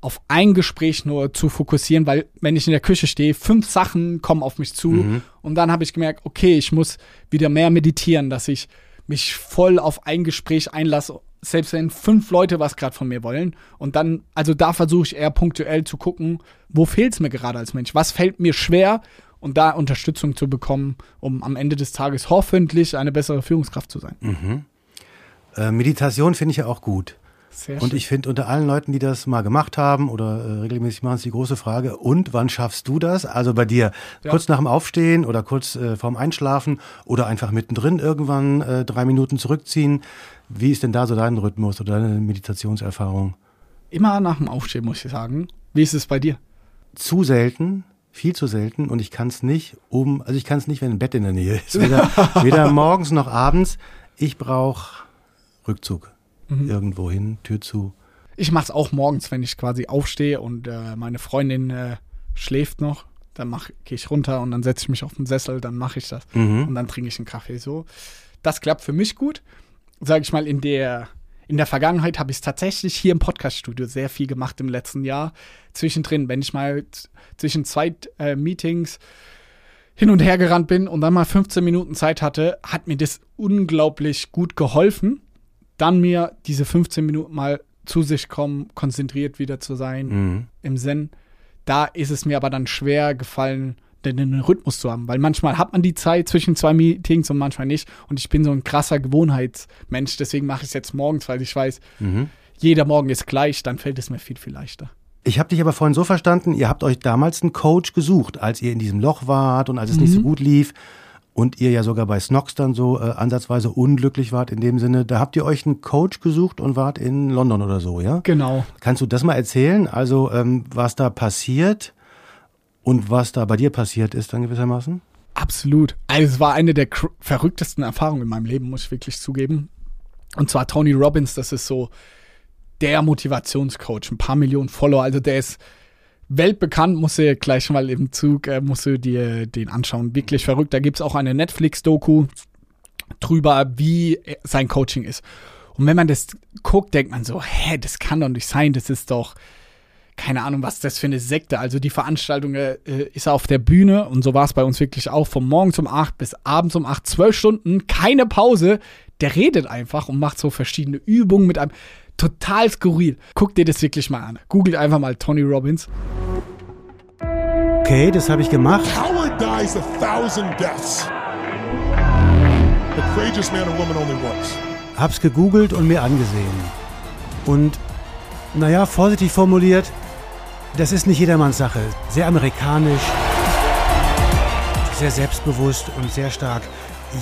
auf ein Gespräch nur zu fokussieren, weil wenn ich in der Küche stehe, fünf Sachen kommen auf mich zu mhm. und dann habe ich gemerkt, okay, ich muss wieder mehr meditieren, dass ich mich voll auf ein Gespräch einlasse, selbst wenn fünf Leute was gerade von mir wollen. Und dann, also da versuche ich eher punktuell zu gucken, wo fehlt es mir gerade als Mensch? Was fällt mir schwer und da Unterstützung zu bekommen, um am Ende des Tages hoffentlich eine bessere Führungskraft zu sein. Mhm. Äh, Meditation finde ich ja auch gut. Sehr und ich finde unter allen Leuten, die das mal gemacht haben oder äh, regelmäßig machen, ist die große Frage, und wann schaffst du das? Also bei dir ja. kurz nach dem Aufstehen oder kurz äh, vorm Einschlafen oder einfach mittendrin irgendwann äh, drei Minuten zurückziehen. Wie ist denn da so dein Rhythmus oder deine Meditationserfahrung? Immer nach dem Aufstehen, muss ich sagen. Wie ist es bei dir? Zu selten viel zu selten und ich kann es nicht um, also ich kann es nicht, wenn ein Bett in der Nähe ist. Weder, [laughs] weder morgens noch abends. Ich brauche Rückzug. Mhm. Irgendwo hin, Tür zu. Ich mache es auch morgens, wenn ich quasi aufstehe und äh, meine Freundin äh, schläft noch. Dann gehe ich runter und dann setze ich mich auf den Sessel, dann mache ich das. Mhm. Und dann trinke ich einen Kaffee so. Das klappt für mich gut. Sage ich mal, in der in der Vergangenheit habe ich es tatsächlich hier im Podcaststudio sehr viel gemacht im letzten Jahr. Zwischendrin, wenn ich mal zwischen zwei äh, Meetings hin und her gerannt bin und dann mal 15 Minuten Zeit hatte, hat mir das unglaublich gut geholfen, dann mir diese 15 Minuten mal zu sich kommen, konzentriert wieder zu sein, Mhm. im Zen. Da ist es mir aber dann schwer gefallen, den, den Rhythmus zu haben, weil manchmal hat man die Zeit zwischen zwei Meetings und manchmal nicht. Und ich bin so ein krasser Gewohnheitsmensch, deswegen mache ich es jetzt morgens, weil ich weiß, Mhm. jeder Morgen ist gleich, dann fällt es mir viel, viel leichter. Ich habe dich aber vorhin so verstanden, ihr habt euch damals einen Coach gesucht, als ihr in diesem Loch wart und als es nicht so gut lief und ihr ja sogar bei Snox dann so äh, ansatzweise unglücklich wart in dem Sinne. Da habt ihr euch einen Coach gesucht und wart in London oder so, ja? Genau. Kannst du das mal erzählen? Also ähm, was da passiert und was da bei dir passiert ist dann gewissermaßen? Absolut. Also es war eine der verrücktesten Erfahrungen in meinem Leben, muss ich wirklich zugeben. Und zwar Tony Robbins, das ist so der Motivationscoach, ein paar Millionen Follower. Also der ist weltbekannt, musst du gleich mal im Zug, äh, musst du dir den anschauen. Wirklich verrückt. Da gibt es auch eine Netflix-Doku drüber, wie sein Coaching ist. Und wenn man das guckt, denkt man so, hä, das kann doch nicht sein, das ist doch, keine Ahnung, was das für eine Sekte. Also die Veranstaltung äh, ist er auf der Bühne und so war es bei uns wirklich auch von morgens um 8 bis abends um 8, zwölf Stunden, keine Pause. Der redet einfach und macht so verschiedene Übungen mit einem total skurril. Guck dir das wirklich mal an. Googelt einfach mal Tony Robbins. Okay, das habe ich gemacht. Howard dies a thousand deaths. The courageous man or woman only once. Hab's gegoogelt und mir angesehen. Und naja, vorsichtig formuliert, das ist nicht jedermanns Sache. Sehr amerikanisch, sehr selbstbewusst und sehr stark.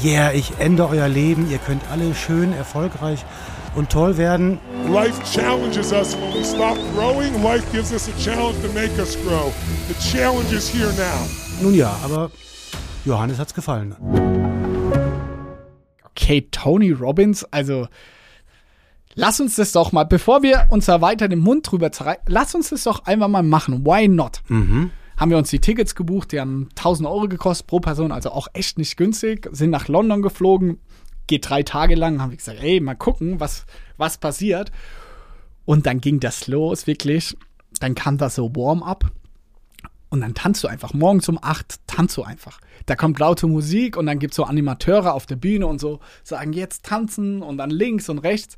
Yeah, ich ändere euer Leben, ihr könnt alle schön, erfolgreich und toll werden. Life challenges us when we stop growing. Life gives us a challenge to make us grow. The challenge is here now. Nun ja, aber Johannes hat's gefallen. Okay, Tony Robbins, also lass uns das doch mal, bevor wir uns da weiter den Mund drüber zerreißen, lass uns das doch einfach mal machen. Why not? Haben wir uns die Tickets gebucht, die haben 1000 Euro gekostet pro Person, also auch echt nicht günstig, sind nach London geflogen, geht drei Tage lang, haben wir gesagt, ey, mal gucken, was, was passiert. Und dann ging das los, wirklich. Dann kam das so Warm-up. Und dann tanzt du einfach. Morgens um acht tanzt du einfach. Da kommt laute Musik und dann gibt's so Animateure auf der Bühne und so sagen jetzt tanzen und dann links und rechts.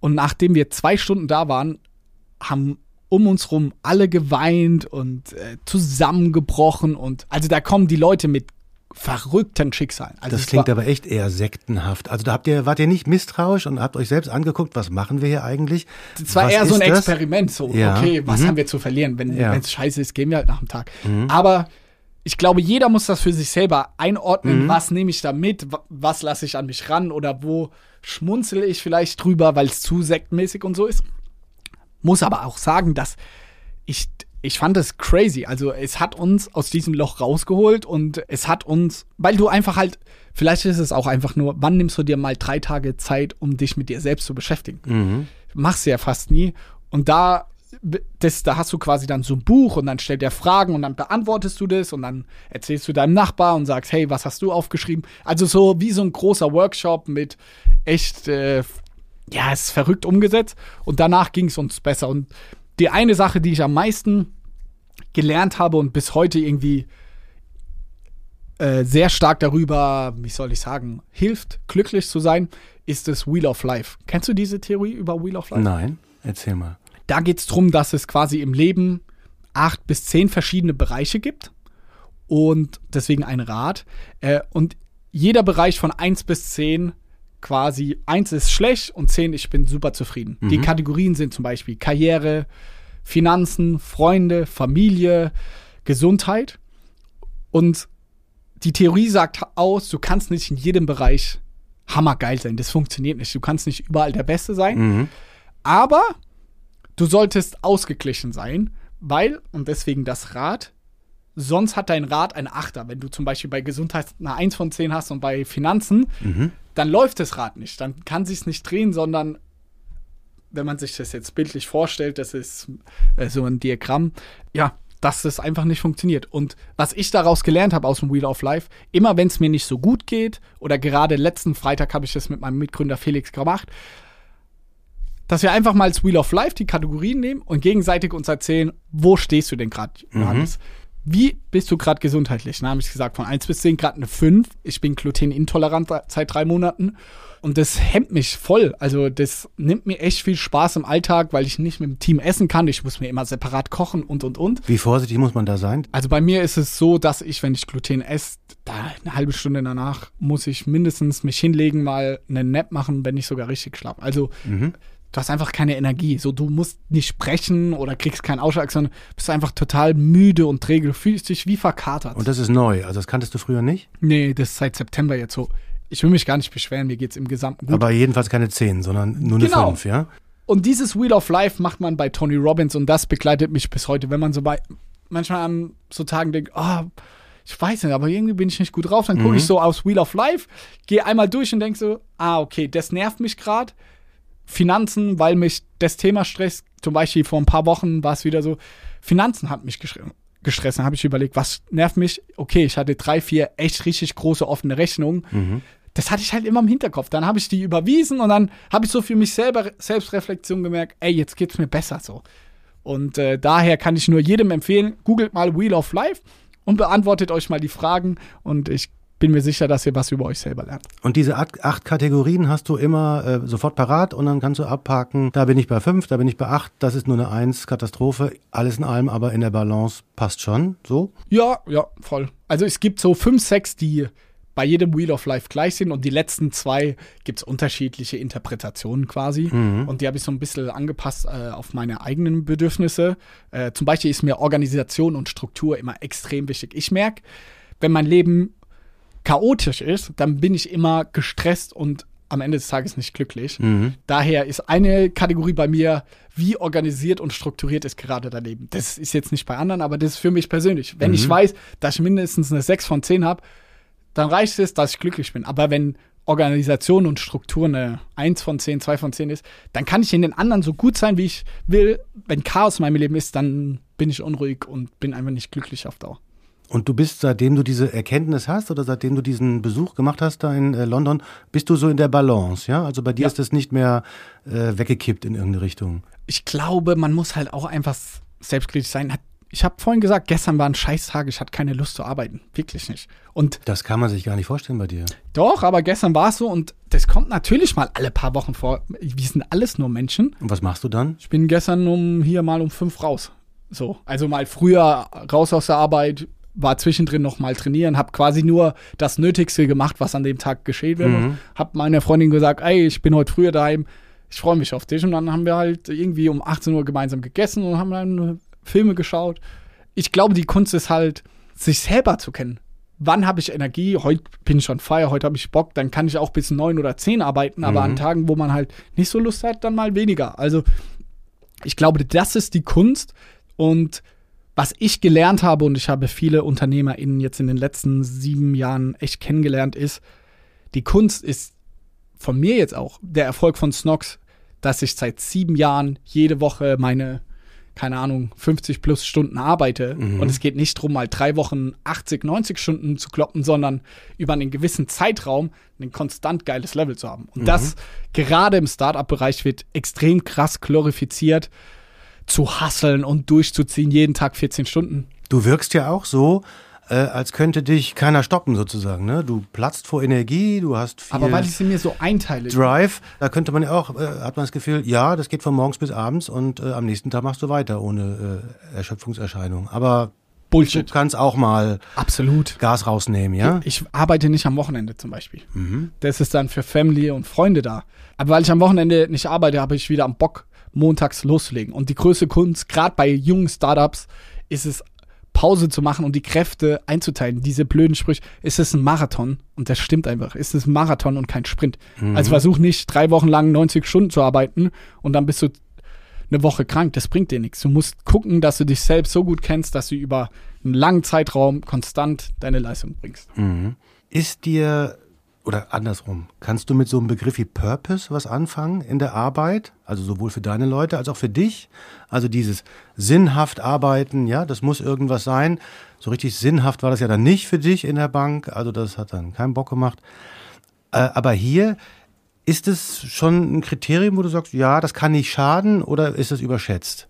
Und nachdem wir zwei Stunden da waren, haben um uns rum alle geweint und äh, zusammengebrochen und also da kommen die Leute mit verrückten Schicksalen. Also Das klingt aber echt eher sektenhaft. Also da habt ihr, wart ihr nicht misstrauisch und habt euch selbst angeguckt, was machen wir hier eigentlich? es war Was eher so ein ist das? Experiment. So, Ja. okay, was Mhm. haben wir zu verlieren? Wenn Ja. es scheiße ist, gehen wir halt nach dem Tag. Aber ich glaube, jeder muss das für sich selber einordnen. Mhm. Was nehme ich da mit? Wa- Was lasse ich an mich ran? Oder wo schmunzel ich vielleicht drüber, weil es zu sektmäßig und so ist? Muss aber auch sagen, dass ich, ich fand es crazy. Also es hat uns aus diesem Loch rausgeholt und es hat uns, weil du einfach halt, vielleicht ist es auch einfach nur, wann nimmst du dir mal drei Tage Zeit, um dich mit dir selbst zu beschäftigen? Machst du ja fast nie. Und da, das, da hast du quasi dann so ein Buch und dann stellt er Fragen und dann beantwortest du das und dann erzählst du deinem Nachbar und sagst, hey, was hast du aufgeschrieben? Also so wie so ein großer Workshop mit echt, äh, ja, es ist verrückt umgesetzt und danach ging es uns besser. Und die eine Sache, die ich am meisten gelernt habe und bis heute irgendwie äh, sehr stark darüber, wie soll ich sagen, hilft, glücklich zu sein, ist das Wheel of Life. Kennst du diese Theorie über Wheel of Life? Nein, erzähl mal. Da geht es darum, dass es quasi im Leben acht bis zehn verschiedene Bereiche gibt und deswegen ein Rad. Äh, und jeder Bereich von eins bis zehn quasi, eins ist schlecht und zehn, ich bin super zufrieden. Die Kategorien sind zum Beispiel Karriere, Finanzen, Freunde, Familie, Gesundheit. Und die Theorie sagt aus, du kannst nicht in jedem Bereich hammergeil sein. Das funktioniert nicht. Du kannst nicht überall der Beste sein. Aber du solltest ausgeglichen sein, weil, und deswegen das Rad, sonst hat dein Rad eine Achter. Wenn du zum Beispiel bei Gesundheit eine 1 von 10 hast und bei Finanzen, dann läuft das Rad nicht. Dann kann sich nicht drehen, sondern wenn man sich das jetzt bildlich vorstellt, das ist äh, so ein Diagramm, ja, dass das einfach nicht funktioniert. Und was ich daraus gelernt habe aus dem Wheel of Life, immer wenn es mir nicht so gut geht, oder gerade letzten Freitag habe ich das mit meinem Mitgründer Felix gemacht, dass wir einfach mal als Wheel of Life die Kategorien nehmen und gegenseitig uns erzählen, wo stehst du denn gerade, Johannes? wie bist du gerade gesundheitlich? Dann habe ich gesagt, von 1 bis 10 Grad eine 5. Ich bin glutenintolerant seit drei Monaten. Und das hemmt mich voll. Also das nimmt mir echt viel Spaß im Alltag, weil ich nicht mit dem Team essen kann. Ich muss mir immer separat kochen und, und, und. Wie vorsichtig muss man da sein? Also bei mir ist es so, dass ich, wenn ich Gluten esse, da eine halbe Stunde danach muss ich mindestens mich hinlegen, mal einen Nap machen, wenn nicht sogar richtig schlafen. Also mhm du hast einfach keine Energie. So, du musst nicht sprechen oder kriegst keinen Ausschlag, sondern bist einfach total müde und träge. Du fühlst dich wie verkatert. Und das ist neu. Also, das kanntest du früher nicht? Nee, das ist seit September jetzt so. Ich will mich gar nicht beschweren, mir geht es im Gesamten gut. Aber jedenfalls keine 10, sondern nur eine genau. 5, ja? Und dieses Wheel of Life macht man bei Tony Robbins und das begleitet mich bis heute. Wenn man so bei, manchmal an so Tagen denkt, oh, ich weiß nicht, aber irgendwie bin ich nicht gut drauf, dann gucke mhm. ich so aufs Wheel of Life, gehe einmal durch und denke so, ah, okay, das nervt mich gerade Finanzen, weil mich das Thema stresst. Zum Beispiel vor ein paar Wochen war es wieder so, Finanzen hat mich gestresst. Dann habe ich überlegt, was nervt mich? Okay, ich hatte drei, vier echt richtig große offene Rechnungen. Mhm. Das hatte ich halt immer im Hinterkopf. Dann habe ich die überwiesen und dann habe ich so für mich selber Selbstreflexion gemerkt, ey, jetzt geht es mir besser so. Und äh, daher kann ich nur jedem empfehlen, googelt mal Wheel of Life und beantwortet euch mal die Fragen. Und ich bin mir sicher, dass ihr was über euch selber lernt. Und diese acht, Kategorien hast du immer äh, sofort parat und dann kannst du abhaken, da bin ich bei fünf, da bin ich bei acht, das ist nur eine Eins, Katastrophe, alles in allem, aber in der Balance passt schon, so? Ja, ja, voll. Also es gibt so fünf, sechs, die bei jedem Wheel of Life gleich sind und die letzten zwei gibt es unterschiedliche Interpretationen quasi. Mhm. Und die habe ich so ein bisschen angepasst äh, auf meine eigenen Bedürfnisse. Äh, zum Beispiel ist mir Organisation und Struktur immer extrem wichtig. Ich merke, wenn mein Leben chaotisch ist, dann bin ich immer gestresst und am Ende des Tages nicht glücklich. Mhm. Daher ist eine Kategorie bei mir, wie organisiert und strukturiert ist gerade dein Leben. Das ist jetzt nicht bei anderen, aber das ist für mich persönlich. Wenn mhm. ich weiß, dass ich mindestens eine 6 von 10 habe, dann reicht es, dass ich glücklich bin. Aber wenn Organisation und Struktur eine 1 von 10, 2 von 10 ist, dann kann ich in den anderen so gut sein, wie ich will. Wenn Chaos in meinem Leben ist, dann bin ich unruhig und bin einfach nicht glücklich auf Dauer. Und du bist, seitdem du diese Erkenntnis hast oder seitdem du diesen Besuch gemacht hast da in äh, London, bist du so in der Balance, ja? Also bei dir ja. ist das nicht mehr äh, weggekippt in irgendeine Richtung. Ich glaube, man muss halt auch einfach selbstkritisch sein. Ich habe vorhin gesagt, gestern war ein Scheißtag, ich hatte keine Lust zu arbeiten. Wirklich nicht. Und das kann man sich gar nicht vorstellen bei dir. Doch, aber gestern war es so und das kommt natürlich mal alle paar Wochen vor. Wir sind alles nur Menschen. Und was machst du dann? Ich bin gestern um hier mal um fünf raus. So, also mal früher raus aus der Arbeit, war zwischendrin noch mal trainieren, habe quasi nur das Nötigste gemacht, was an dem Tag geschehen wird. Mhm. Hab meiner Freundin gesagt, ey, ich bin heute früher daheim, ich freue mich auf dich. Und dann haben wir halt irgendwie um 18 Uhr gemeinsam gegessen und haben dann Filme geschaut. Ich glaube, die Kunst ist halt, sich selber zu kennen. Wann habe ich Energie? Heute bin ich schon feier, heute habe ich Bock, dann kann ich auch bis neun oder zehn arbeiten, aber mhm. an Tagen, wo man halt nicht so Lust hat, dann mal weniger. Also ich glaube, das ist die Kunst und was ich gelernt habe, und ich habe viele UnternehmerInnen jetzt in den letzten sieben Jahren echt kennengelernt, ist, die Kunst ist von mir jetzt auch der Erfolg von Snox, dass ich seit sieben Jahren jede Woche meine, keine Ahnung, 50 plus Stunden arbeite. Mhm. Und es geht nicht darum, mal drei Wochen 80, 90 Stunden zu kloppen, sondern über einen gewissen Zeitraum ein konstant geiles Level zu haben. Und mhm. das gerade im Startup-Bereich wird extrem krass glorifiziert zu hasseln und durchzuziehen, jeden Tag 14 Stunden. Du wirkst ja auch so, äh, als könnte dich keiner stoppen sozusagen. Ne? Du platzt vor Energie, du hast viel Aber weil ich sie mir so einteile. Drive, da könnte man ja auch, äh, hat man das Gefühl, ja, das geht von morgens bis abends und äh, am nächsten Tag machst du weiter ohne äh, Erschöpfungserscheinung. Aber Bullshit. Du kannst auch mal Absolut. Gas rausnehmen, ja? Ich arbeite nicht am Wochenende zum Beispiel. Mhm. Das ist dann für Family und Freunde da. Aber weil ich am Wochenende nicht arbeite, habe ich wieder am Bock, montags loslegen. Und die größte Kunst, gerade bei jungen Startups, ist es, Pause zu machen und die Kräfte einzuteilen. Diese blöden Sprüche, ist es ein Marathon? Und das stimmt einfach. Ist es ein Marathon und kein Sprint. Mhm. Also versuch nicht drei Wochen lang 90 Stunden zu arbeiten und dann bist du eine Woche krank. Das bringt dir nichts. Du musst gucken, dass du dich selbst so gut kennst, dass du über einen langen Zeitraum konstant deine Leistung bringst. Mhm. Ist dir oder andersrum, kannst du mit so einem Begriff wie Purpose was anfangen in der Arbeit? Also sowohl für deine Leute als auch für dich? Also dieses sinnhaft arbeiten, ja, das muss irgendwas sein. So richtig sinnhaft war das ja dann nicht für dich in der Bank. Also das hat dann keinen Bock gemacht. Äh, aber hier ist es schon ein Kriterium, wo du sagst, ja, das kann nicht schaden oder ist es überschätzt?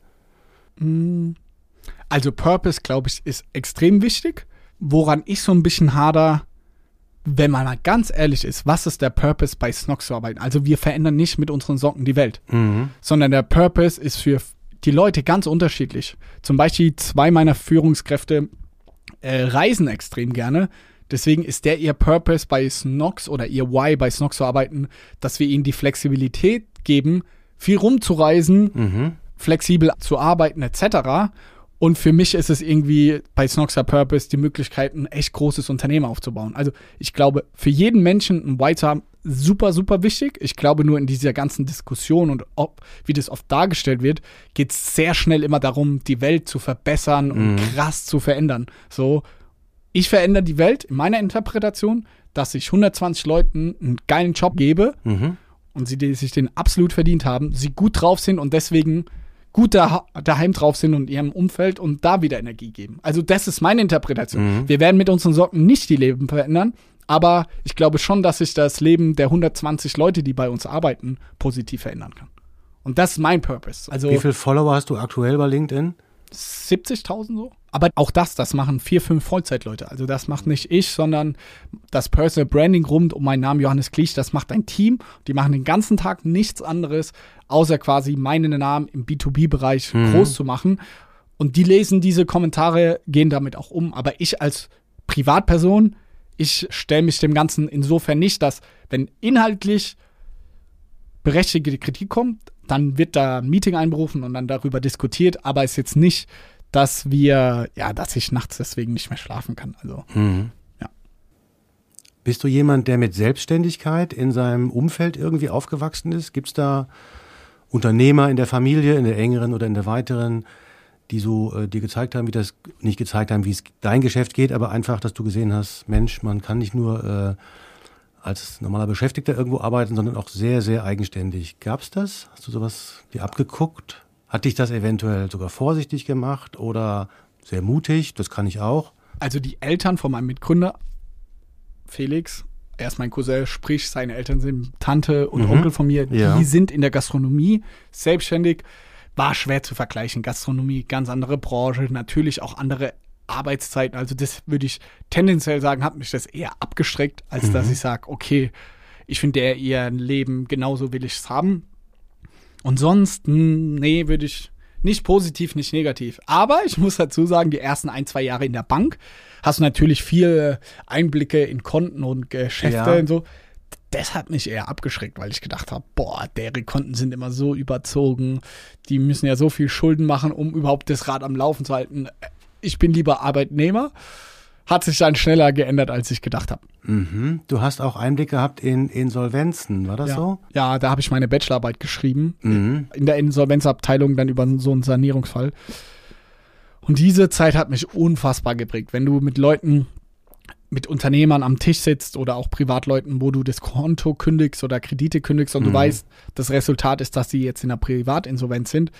Mm. Also Purpose, glaube ich, ist extrem wichtig. Woran ich so ein bisschen hader, wenn man mal ganz ehrlich ist, was ist der Purpose bei Snox zu arbeiten? Also wir verändern nicht mit unseren Socken die Welt, Mhm. sondern der Purpose ist für die Leute ganz unterschiedlich. Zum Beispiel zwei meiner Führungskräfte äh, reisen extrem gerne. Deswegen ist der ihr Purpose bei Snox oder ihr Why bei Snox zu arbeiten, dass wir ihnen die Flexibilität geben, viel rumzureisen, Mhm. flexibel zu arbeiten etc. Und für mich ist es irgendwie bei Snoxer Purpose die Möglichkeit, ein echt großes Unternehmen aufzubauen. Also ich glaube, für jeden Menschen ein Why zu haben, super, super wichtig. Ich glaube nur in dieser ganzen Diskussion und ob, wie das oft dargestellt wird, geht es sehr schnell immer darum, die Welt zu verbessern und krass zu verändern. So, ich verändere die Welt in meiner Interpretation, dass ich 120 Leuten einen geilen Job gebe Mhm. und sie die sich den absolut verdient haben, sie gut drauf sind und deswegen gut da, daheim drauf sind und ihrem Umfeld und da wieder Energie geben. Also das ist meine Interpretation. Wir werden mit unseren Socken nicht die Leben verändern, aber ich glaube schon, dass sich das Leben der 120 Leute, die bei uns arbeiten, positiv verändern kann. Und das ist mein Purpose. Also Wie viele Follower hast du aktuell bei LinkedIn? 70.000 so. Aber auch das, das machen vier, fünf Vollzeitleute. Also das macht nicht ich, sondern das Personal Branding rund um meinen Namen Johannes Kliech, das macht ein Team. Die machen den ganzen Tag nichts anderes, außer quasi meinen Namen im B2B-Bereich groß zu machen. Und die lesen diese Kommentare, gehen damit auch um. Aber ich als Privatperson, ich stelle mich dem Ganzen insofern nicht, dass wenn inhaltlich berechtigte Kritik kommt, dann wird da ein Meeting einberufen und dann darüber diskutiert, aber es ist jetzt nicht, dass wir, ja, dass ich nachts deswegen nicht mehr schlafen kann. Also, ja. Bist du jemand, der mit Selbstständigkeit in seinem Umfeld irgendwie aufgewachsen ist? Gibt es da Unternehmer in der Familie, in der engeren oder in der weiteren, die so äh, dir gezeigt haben, wie das, nicht gezeigt haben, wie es dein Geschäft geht, aber einfach, dass du gesehen hast, Mensch, man kann nicht nur äh, als normaler Beschäftigter irgendwo arbeiten, sondern auch sehr, sehr eigenständig. Gab's das? Hast du sowas dir abgeguckt? Hat dich das eventuell sogar vorsichtig gemacht oder sehr mutig? Das kann ich auch. Also die Eltern von meinem Mitgründer, Felix, er ist mein Cousin, sprich, seine Eltern sind Tante und Mhm. Onkel von mir, Ja. die sind in der Gastronomie selbstständig. War schwer zu vergleichen. Gastronomie, ganz andere Branche, natürlich auch andere Arbeitszeiten. Also das würde ich tendenziell sagen, hat mich das eher abgestreckt, als dass ich sage, okay, ich finde der ihr Leben genauso will ich es haben. Und sonst, hm, nee, würde ich nicht positiv, nicht negativ. Aber ich muss dazu sagen, die ersten ein, zwei Jahre in der Bank hast du natürlich viel Einblicke in Konten und Geschäfte Ja. und so. Das hat mich eher abgeschreckt, weil ich gedacht habe, boah, deren Konten sind immer so überzogen. Die müssen ja so viel Schulden machen, um überhaupt das Rad am Laufen zu halten. Ich bin lieber Arbeitnehmer. Hat sich dann schneller geändert, als ich gedacht habe. Mhm. Du hast auch Einblick gehabt in Insolvenzen, war das Ja, so? ja da habe ich meine Bachelorarbeit geschrieben. Mhm. in der Insolvenzabteilung dann über so einen Sanierungsfall. Und diese Zeit hat mich unfassbar geprägt. Wenn du mit Leuten, mit Unternehmern am Tisch sitzt oder auch Privatleuten, wo du das Konto kündigst oder Kredite kündigst und du weißt, das Resultat ist, dass sie jetzt in der Privatinsolvenz sind,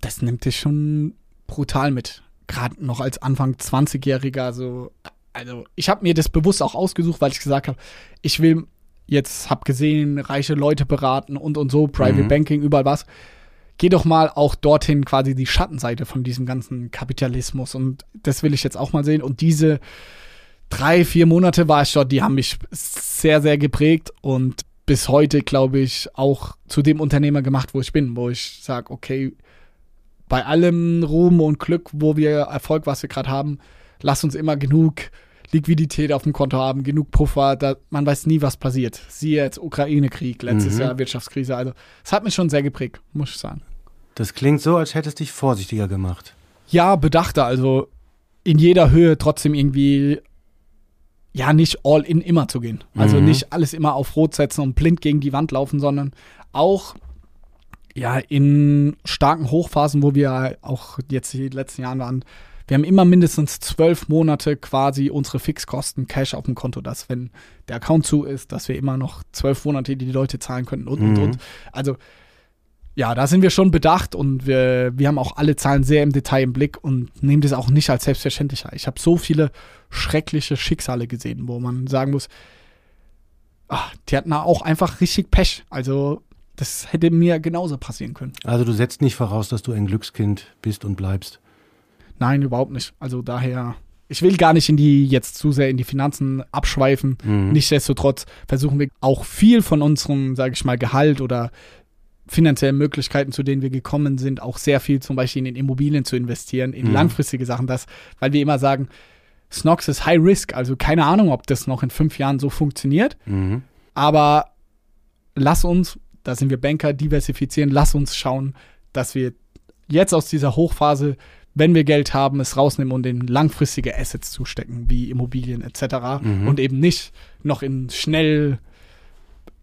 das nimmt dich schon brutal mit. Gerade noch als Anfang 20-Jähriger. So, also ich habe mir das bewusst auch ausgesucht, weil ich gesagt habe, ich will jetzt, hab gesehen, reiche Leute beraten und und so, Private Mhm. Banking, überall was. Geh doch mal auch dorthin quasi die Schattenseite von diesem ganzen Kapitalismus und das will ich jetzt auch mal sehen. Und diese drei, vier Monate war ich dort, die haben mich sehr, sehr geprägt und bis heute, glaube ich, auch zu dem Unternehmer gemacht, wo ich bin, wo ich sage, okay, bei allem Ruhm und Glück, wo wir Erfolg, was wir gerade haben, lass uns immer genug Liquidität auf dem Konto haben, genug Puffer, da, man weiß nie, was passiert. Siehe jetzt Ukraine-Krieg, letztes Mhm. Jahr Wirtschaftskrise, also es hat mich schon sehr geprägt, muss ich sagen. Das klingt so, als hättest dich vorsichtiger gemacht. Ja, bedachter, also in jeder Höhe trotzdem irgendwie ja nicht all in immer zu gehen. Also Mhm. nicht alles immer auf Rot setzen und blind gegen die Wand laufen, sondern auch ja in starken Hochphasen, wo wir auch jetzt die letzten Jahren waren, wir haben immer mindestens zwölf Monate quasi unsere Fixkosten Cash auf dem Konto, dass wenn der Account zu ist, dass wir immer noch zwölf Monate die Leute zahlen könnten und und Mhm. und. Also ja, da sind wir schon bedacht und wir, wir haben auch alle Zahlen sehr im Detail im Blick und nehmen das auch nicht als selbstverständlich. Ich habe so viele schreckliche Schicksale gesehen, wo man sagen muss, ah, die hatten auch einfach richtig Pech. Also das hätte mir genauso passieren können. Also du setzt nicht voraus, dass du ein Glückskind bist und bleibst. Nein, überhaupt nicht. Also daher, ich will gar nicht in die jetzt zu sehr in die Finanzen abschweifen. Mhm. Nichtsdestotrotz versuchen wir auch viel von unserem, sage ich mal, Gehalt oder finanziellen Möglichkeiten, zu denen wir gekommen sind, auch sehr viel zum Beispiel in Immobilien zu investieren, in Mhm. langfristige Sachen, das, weil wir immer sagen, Snox ist High Risk, also keine Ahnung, ob das noch in fünf Jahren so funktioniert, Mhm. aber lass uns, da sind wir Banker, diversifizieren, lass uns schauen, dass wir jetzt aus dieser Hochphase, wenn wir Geld haben, es rausnehmen und in langfristige Assets zustecken, wie Immobilien etc. Mhm. und eben nicht noch in schnell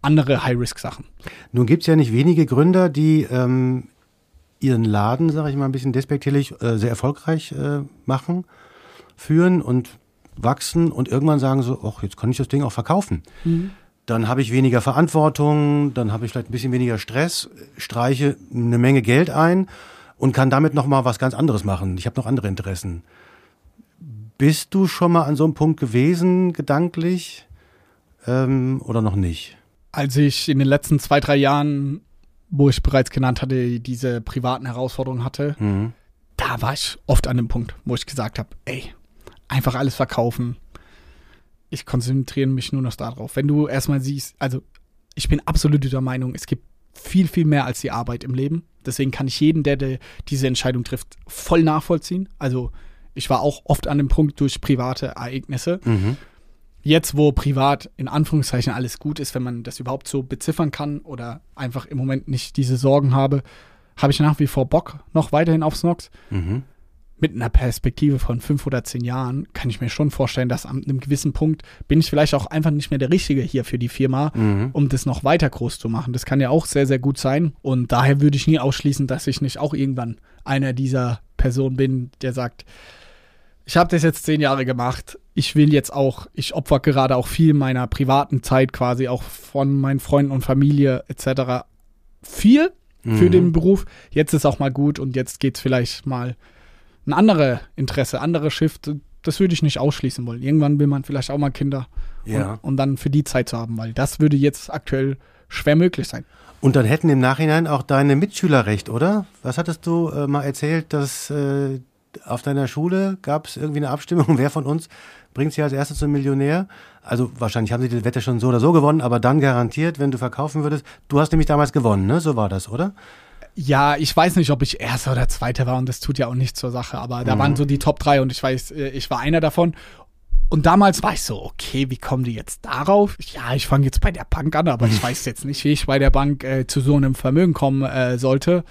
andere High-Risk-Sachen. Nun gibt es ja nicht wenige Gründer, die ähm, ihren Laden, sage ich mal ein bisschen despektierlich, äh, sehr erfolgreich äh, machen, führen und wachsen und irgendwann sagen so, ach, jetzt kann ich das Ding auch verkaufen. Dann habe ich weniger Verantwortung, dann habe ich vielleicht ein bisschen weniger Stress, streiche eine Menge Geld ein und kann damit noch mal was ganz anderes machen. Ich habe noch andere Interessen. Bist du schon mal an so einem Punkt gewesen, gedanklich, ähm, oder noch nicht? Als ich in den letzten zwei, drei Jahren, wo ich bereits genannt hatte, diese privaten Herausforderungen hatte, Mhm. da war ich oft an dem Punkt, wo ich gesagt habe, ey, einfach alles verkaufen. Ich konzentriere mich nur noch darauf. Wenn du erstmal siehst, also ich bin absolut der Meinung, es gibt viel, viel mehr als die Arbeit im Leben. Deswegen kann ich jeden, der, der diese Entscheidung trifft, voll nachvollziehen. Also ich war auch oft an dem Punkt durch private Ereignisse. Mhm. Jetzt, wo privat in Anführungszeichen alles gut ist, wenn man das überhaupt so beziffern kann oder einfach im Moment nicht diese Sorgen habe, habe ich nach wie vor Bock noch weiterhin auf Snox. Mhm. Mit einer Perspektive von fünf oder zehn Jahren kann ich mir schon vorstellen, dass an einem gewissen Punkt bin ich vielleicht auch einfach nicht mehr der Richtige hier für die Firma, Mhm. um das noch weiter groß zu machen. Das kann ja auch sehr, sehr gut sein. Und daher würde ich nie ausschließen, dass ich nicht auch irgendwann einer dieser Personen bin, der sagt, ich habe das jetzt zehn Jahre gemacht. Ich will jetzt auch, ich opfer gerade auch viel meiner privaten Zeit quasi, auch von meinen Freunden und Familie etc. viel für Mhm. den Beruf. Jetzt ist auch mal gut und jetzt geht's vielleicht mal ein andere Interesse, andere Shift. Das würde ich nicht ausschließen wollen. Irgendwann will man vielleicht auch mal Kinder Ja. und, und dann für die Zeit zu haben, weil das würde jetzt aktuell schwer möglich sein. Und dann hätten im Nachhinein auch deine Mitschüler recht, oder? Was hattest du äh, mal erzählt, dass äh, auf deiner Schule gab es irgendwie eine Abstimmung, [laughs] wer von uns bringt sie als erstes zum Millionär? Also wahrscheinlich haben sie die Wette schon so oder so gewonnen, aber dann garantiert, wenn du verkaufen würdest. Du hast nämlich damals gewonnen, ne? So war das, oder? Ja, ich weiß nicht, ob ich Erster oder Zweiter war und das tut ja auch nichts zur Sache, aber da waren so die Top 3 und ich weiß, äh, ich war einer davon. Und damals war ich so, okay, wie kommen die jetzt darauf? Ja, ich fange jetzt bei der Bank an, aber ich [laughs] weiß jetzt nicht, wie ich bei der Bank äh, zu so einem Vermögen kommen äh, sollte.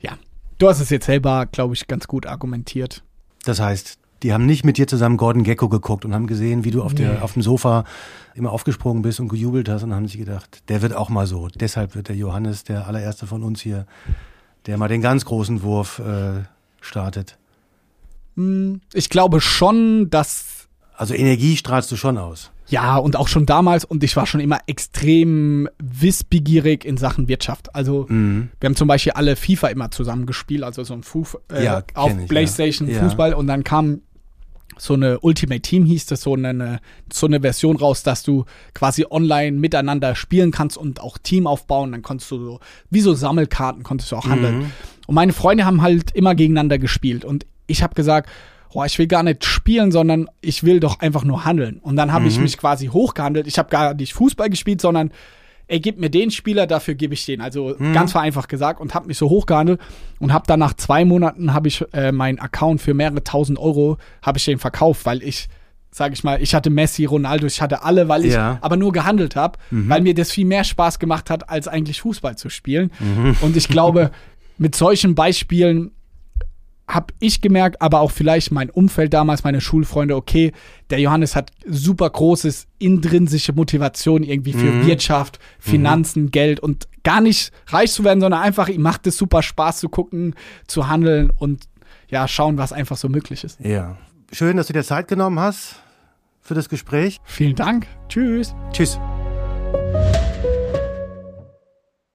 Ja, du hast es jetzt selber, glaube ich, ganz gut argumentiert. Das heißt, die haben nicht mit dir zusammen Gordon Gecko geguckt und haben gesehen, wie du auf, der, Nee. auf dem Sofa immer aufgesprungen bist und gejubelt hast und haben sich gedacht, der wird auch mal so. Deshalb wird der Johannes der allererste von uns hier, der mal den ganz großen Wurf äh, startet. Hm, Ich glaube schon, dass Also Energie strahlst du schon aus. Ja, und auch schon damals, und ich war schon immer extrem wissbegierig in Sachen Wirtschaft. Also, Mhm. wir haben zum Beispiel alle FIFA immer zusammen gespielt, also so ein Fuf äh, Ja, auf ich, Playstation ja. Fußball, und dann kam so eine Ultimate Team hieß das, so eine, so eine Version raus, dass du quasi online miteinander spielen kannst und auch Team aufbauen. Dann konntest du so, wie so Sammelkarten konntest du auch handeln. Mhm. Und meine Freunde haben halt immer gegeneinander gespielt. Und ich habe gesagt, oh, ich will gar nicht spielen, sondern ich will doch einfach nur handeln. Und dann habe ich mich quasi hochgehandelt. Ich habe gar nicht Fußball gespielt, sondern ey, gib mir den Spieler, dafür gebe ich den. Also ganz vereinfacht gesagt und habe mich so hochgehandelt und habe dann nach zwei Monaten habe ich äh, meinen Account für mehrere tausend Euro habe ich den verkauft, weil ich sage ich mal, ich hatte Messi, Ronaldo, ich hatte alle, weil ich Ja. aber nur gehandelt habe, weil mir das viel mehr Spaß gemacht hat, als eigentlich Fußball zu spielen. Und ich glaube, [laughs] mit solchen Beispielen habe ich gemerkt, aber auch vielleicht mein Umfeld damals, meine Schulfreunde, okay, der Johannes hat super großes intrinsische Motivation irgendwie für Wirtschaft, Finanzen, Geld und gar nicht reich zu werden, sondern einfach, ihm macht es super Spaß zu gucken, zu handeln und ja, schauen, was einfach so möglich ist. Ja. Schön, dass du dir Zeit genommen hast für das Gespräch. Vielen Dank. Tschüss. Tschüss.